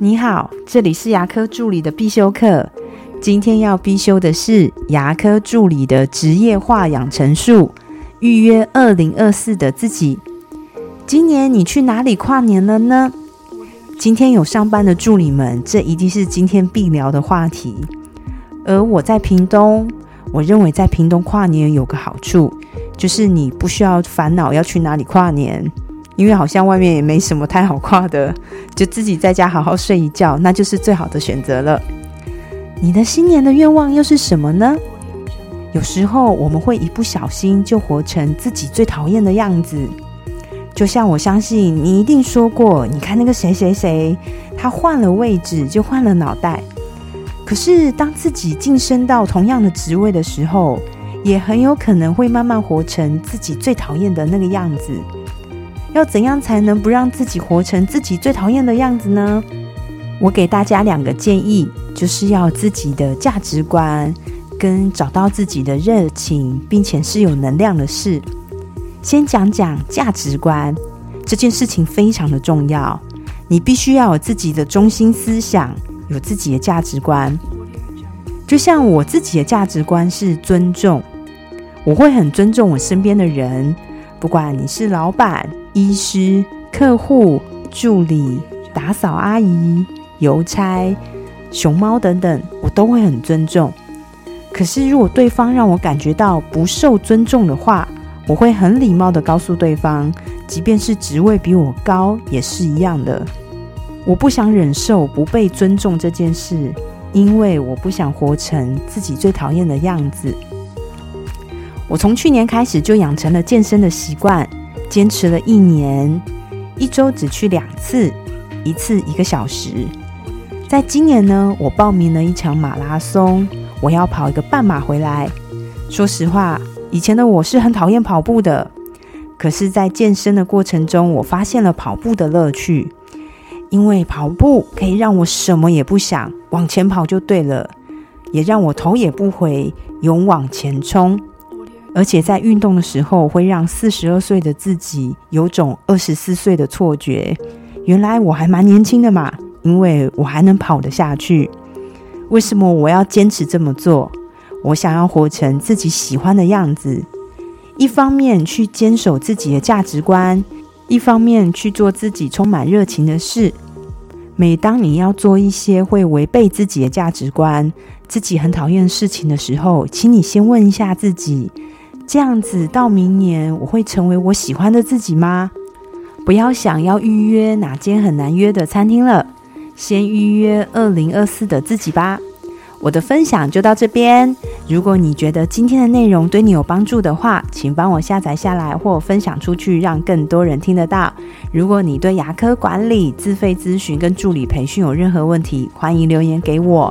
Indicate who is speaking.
Speaker 1: 你好，这里是牙科助理的必修课。今天要必修的是牙科助理的职业化养成术，预约二零二四的自己。今年你去哪里跨年了呢？今天有上班的助理们，这一定是今天必聊的话题。而我在屏东，我认为在屏东跨年有个好处，就是你不需要烦恼要去哪里跨年。因为好像外面也没什么太好跨的，就自己在家好好睡一觉，那就是最好的选择了。你的新年的愿望又是什么呢？有时候我们会一不小心就活成自己最讨厌的样子。就像我相信你一定说过，你看那个谁谁谁，他换了位置就换了脑袋。可是当自己晋升到同样的职位的时候，也很有可能会慢慢活成自己最讨厌的那个样子。要怎样才能不让自己活成自己最讨厌的样子呢？我给大家两个建议，就是要自己的价值观，跟找到自己的热情，并且是有能量的事。先讲讲价值观这件事情非常的重要，你必须要有自己的中心思想，有自己的价值观。就像我自己的价值观是尊重，我会很尊重我身边的人，不管你是老板。医师、客户、助理、打扫阿姨、邮差、熊猫等等，我都会很尊重。可是，如果对方让我感觉到不受尊重的话，我会很礼貌的告诉对方，即便是职位比我高，也是一样的。我不想忍受不被尊重这件事，因为我不想活成自己最讨厌的样子。我从去年开始就养成了健身的习惯。坚持了一年，一周只去两次，一次一个小时。在今年呢，我报名了一场马拉松，我要跑一个半马回来。说实话，以前的我是很讨厌跑步的，可是，在健身的过程中，我发现了跑步的乐趣，因为跑步可以让我什么也不想，往前跑就对了，也让我头也不回，勇往前冲。而且在运动的时候，会让四十二岁的自己有种二十四岁的错觉。原来我还蛮年轻的嘛，因为我还能跑得下去。为什么我要坚持这么做？我想要活成自己喜欢的样子，一方面去坚守自己的价值观，一方面去做自己充满热情的事。每当你要做一些会违背自己的价值观、自己很讨厌的事情的时候，请你先问一下自己。这样子到明年我会成为我喜欢的自己吗？不要想要预约哪间很难约的餐厅了，先预约二零二四的自己吧。我的分享就到这边。如果你觉得今天的内容对你有帮助的话，请帮我下载下来或分享出去，让更多人听得到。如果你对牙科管理、自费咨询跟助理培训有任何问题，欢迎留言给我，